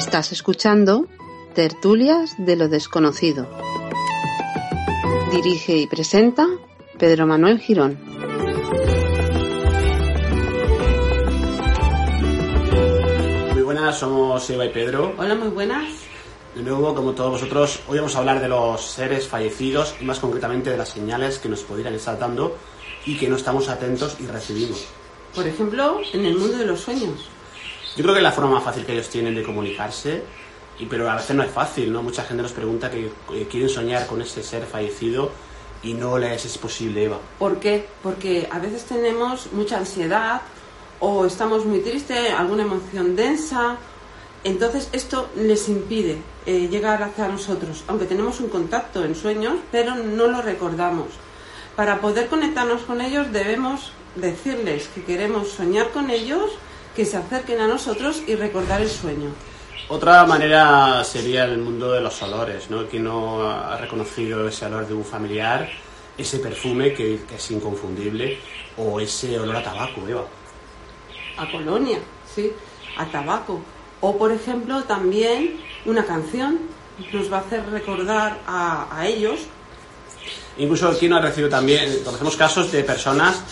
Estás escuchando Tertulias de lo Desconocido. Dirige y presenta Pedro Manuel Girón. Muy buenas, somos Eva y Pedro. Hola, muy buenas. De nuevo, como todos vosotros, hoy vamos a hablar de los seres fallecidos y más concretamente de las señales que nos podrían estar dando y que no estamos atentos y recibimos. Por ejemplo, en el mundo de los sueños. Yo creo que es la forma más fácil que ellos tienen de comunicarse, y, pero a veces no es fácil, ¿no? Mucha gente nos pregunta que eh, quieren soñar con ese ser fallecido y no les es posible, Eva. ¿Por qué? Porque a veces tenemos mucha ansiedad o estamos muy tristes, alguna emoción densa. Entonces esto les impide eh, llegar hacia nosotros, aunque tenemos un contacto en sueños, pero no lo recordamos. Para poder conectarnos con ellos debemos decirles que queremos soñar con ellos, que se acerquen a nosotros y recordar el sueño. Otra manera sería el mundo de los olores, ¿no? Quien no ha reconocido ese olor de un familiar, ese perfume que, que es inconfundible, o ese olor a tabaco, Eva. A colonia, sí, a tabaco. O por ejemplo también una canción nos va a hacer recordar a, a ellos. Incluso quien no ha recibido también, conocemos casos de personas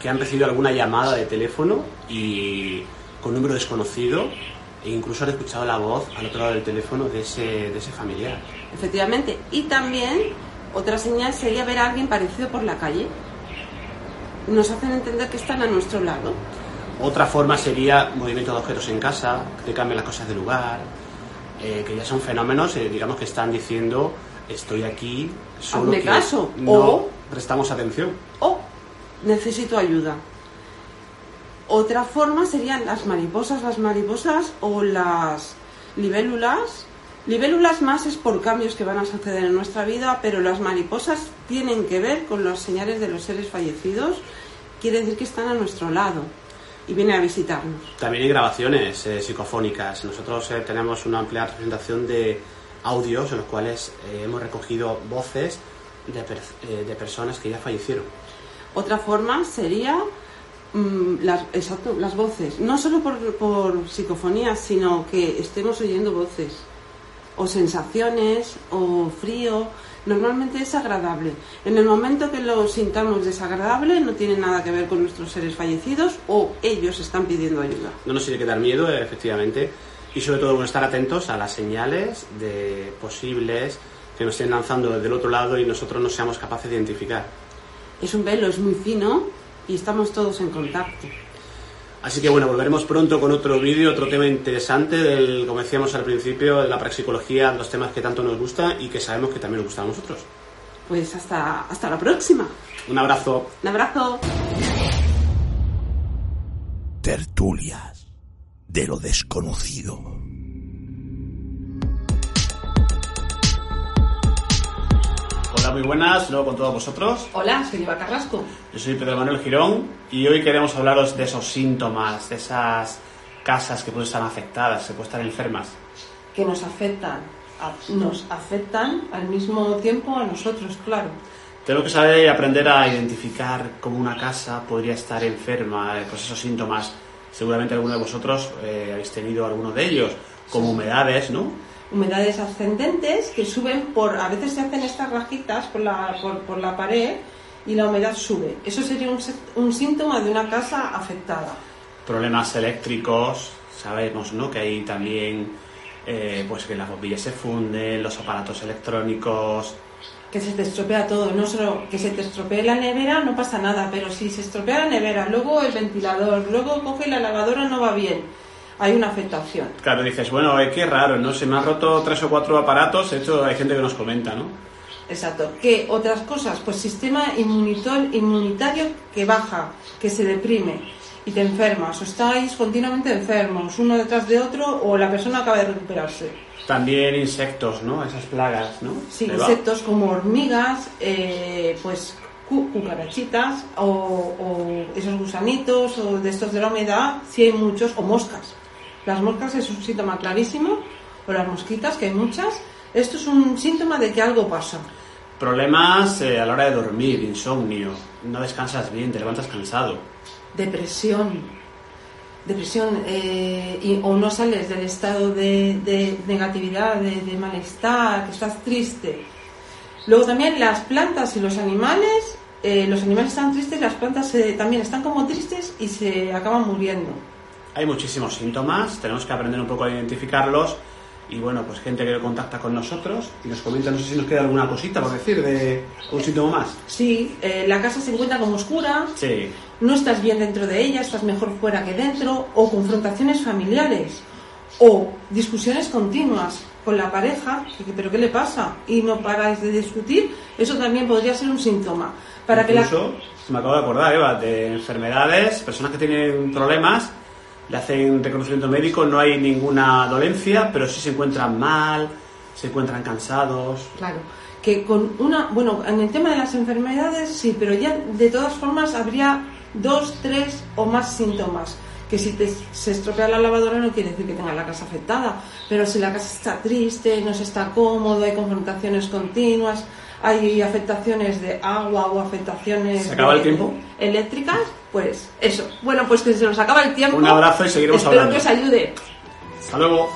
que han recibido alguna llamada de teléfono y con número desconocido e incluso han escuchado la voz al otro lado del teléfono de ese, de ese familiar. Efectivamente. Y también otra señal sería ver a alguien parecido por la calle. Nos hacen entender que están a nuestro lado. Otra forma sería movimiento de objetos en casa, que cambien las cosas de lugar, eh, que ya son fenómenos, eh, digamos, que están diciendo estoy aquí, solo Hazme que caso. no O- prestamos atención. O necesito ayuda. Otra forma serían las mariposas, las mariposas o las libélulas. Libélulas más es por cambios que van a suceder en nuestra vida, pero las mariposas tienen que ver con las señales de los seres fallecidos. Quiere decir que están a nuestro lado y vienen a visitarnos. También hay grabaciones eh, psicofónicas. Nosotros eh, tenemos una amplia representación de audios en los cuales eh, hemos recogido voces de, per- eh, de personas que ya fallecieron. Otra forma sería mm, las, exacto, las voces, no solo por, por psicofonía, sino que estemos oyendo voces o sensaciones o frío. Normalmente es agradable. En el momento que lo sintamos desagradable, no tiene nada que ver con nuestros seres fallecidos o ellos están pidiendo ayuda. No nos tiene que dar miedo, efectivamente, y sobre todo estar atentos a las señales de posibles que nos estén lanzando desde el otro lado y nosotros no seamos capaces de identificar. Es un velo, es muy fino y estamos todos en contacto. Así que bueno, volveremos pronto con otro vídeo, otro tema interesante, del, como decíamos al principio, de la praxicología, los temas que tanto nos gusta y que sabemos que también nos gustan a nosotros. Pues hasta, hasta la próxima. Un abrazo. Un abrazo. Tertulias de lo desconocido. Hola, muy buenas, luego con todos vosotros. Hola, soy Eva Carrasco. Yo soy Pedro Manuel Girón y hoy queremos hablaros de esos síntomas, de esas casas que pueden estar afectadas, que pueden estar enfermas. que nos afectan, a- nos afectan al mismo tiempo a nosotros, claro. Tenemos que saber y aprender a identificar cómo una casa podría estar enferma, eh, pues esos síntomas. Seguramente alguno de vosotros eh, habéis tenido alguno de ellos, como humedades, ¿no? Humedades ascendentes que suben por, a veces se hacen estas rajitas por la, por, por la pared y la humedad sube. Eso sería un, un síntoma de una casa afectada. Problemas eléctricos, sabemos, ¿no? Que hay también, eh, pues que las bombillas se funden, los aparatos electrónicos, Que se te estropea todo, no solo que se te estropee la nevera, no pasa nada, pero si se estropea la nevera, luego el ventilador, luego coge la lavadora, no va bien, hay una afectación. Claro, dices, bueno, eh, qué raro, ¿no? Se me han roto tres o cuatro aparatos, de hecho hay gente que nos comenta, ¿no? Exacto. ¿Qué otras cosas? Pues sistema inmunitor- inmunitario que baja, que se deprime y te enfermas o estáis continuamente enfermos, uno detrás de otro o la persona acaba de recuperarse. También insectos, ¿no? Esas plagas, ¿no? Sí, insectos como hormigas, eh, pues cu- cucarachitas o, o esos gusanitos o de estos de la humedad, si hay muchos, o moscas. Las moscas es un síntoma clarísimo, o las mosquitas, que hay muchas. Esto es un síntoma de que algo pasa. Problemas eh, a la hora de dormir, insomnio, no descansas bien, te levantas cansado. Depresión. depresión eh, y- o no sales del estado de, de negatividad, de, de malestar, que estás triste. Luego también las plantas y los animales, eh, los animales están tristes, las plantas eh, también están como tristes y se acaban muriendo. Hay muchísimos síntomas, tenemos que aprender un poco a identificarlos y bueno, pues gente que contacta con nosotros y nos comenta, no sé si nos queda alguna cosita por decir de un síntoma más. Sí, eh, la casa se encuentra como oscura, Sí, no estás bien dentro de ella, estás mejor fuera que dentro, o confrontaciones familiares, o discusiones continuas con la pareja, pero ¿qué le pasa? Y no paráis de discutir, eso también podría ser un síntoma. Para que la... incluso, me acabo de acordar, Eva, de enfermedades, personas que tienen problemas, le hacen reconocimiento médico, no hay ninguna dolencia, pero sí se encuentran mal, se encuentran cansados. Claro, que con una... Bueno, en el tema de las enfermedades sí, pero ya de todas formas habría dos, tres o más síntomas. Que si te- se estropea la lavadora no quiere decir que tenga la casa afectada, pero si la casa está triste, no se está cómodo, hay confrontaciones continuas, hay afectaciones de agua o afectaciones ¿Se acaba el tiempo? eléctricas, pues eso. Bueno, pues que se nos acaba el tiempo. Un abrazo y seguiremos Espero hablando. que os ayude. Hasta luego.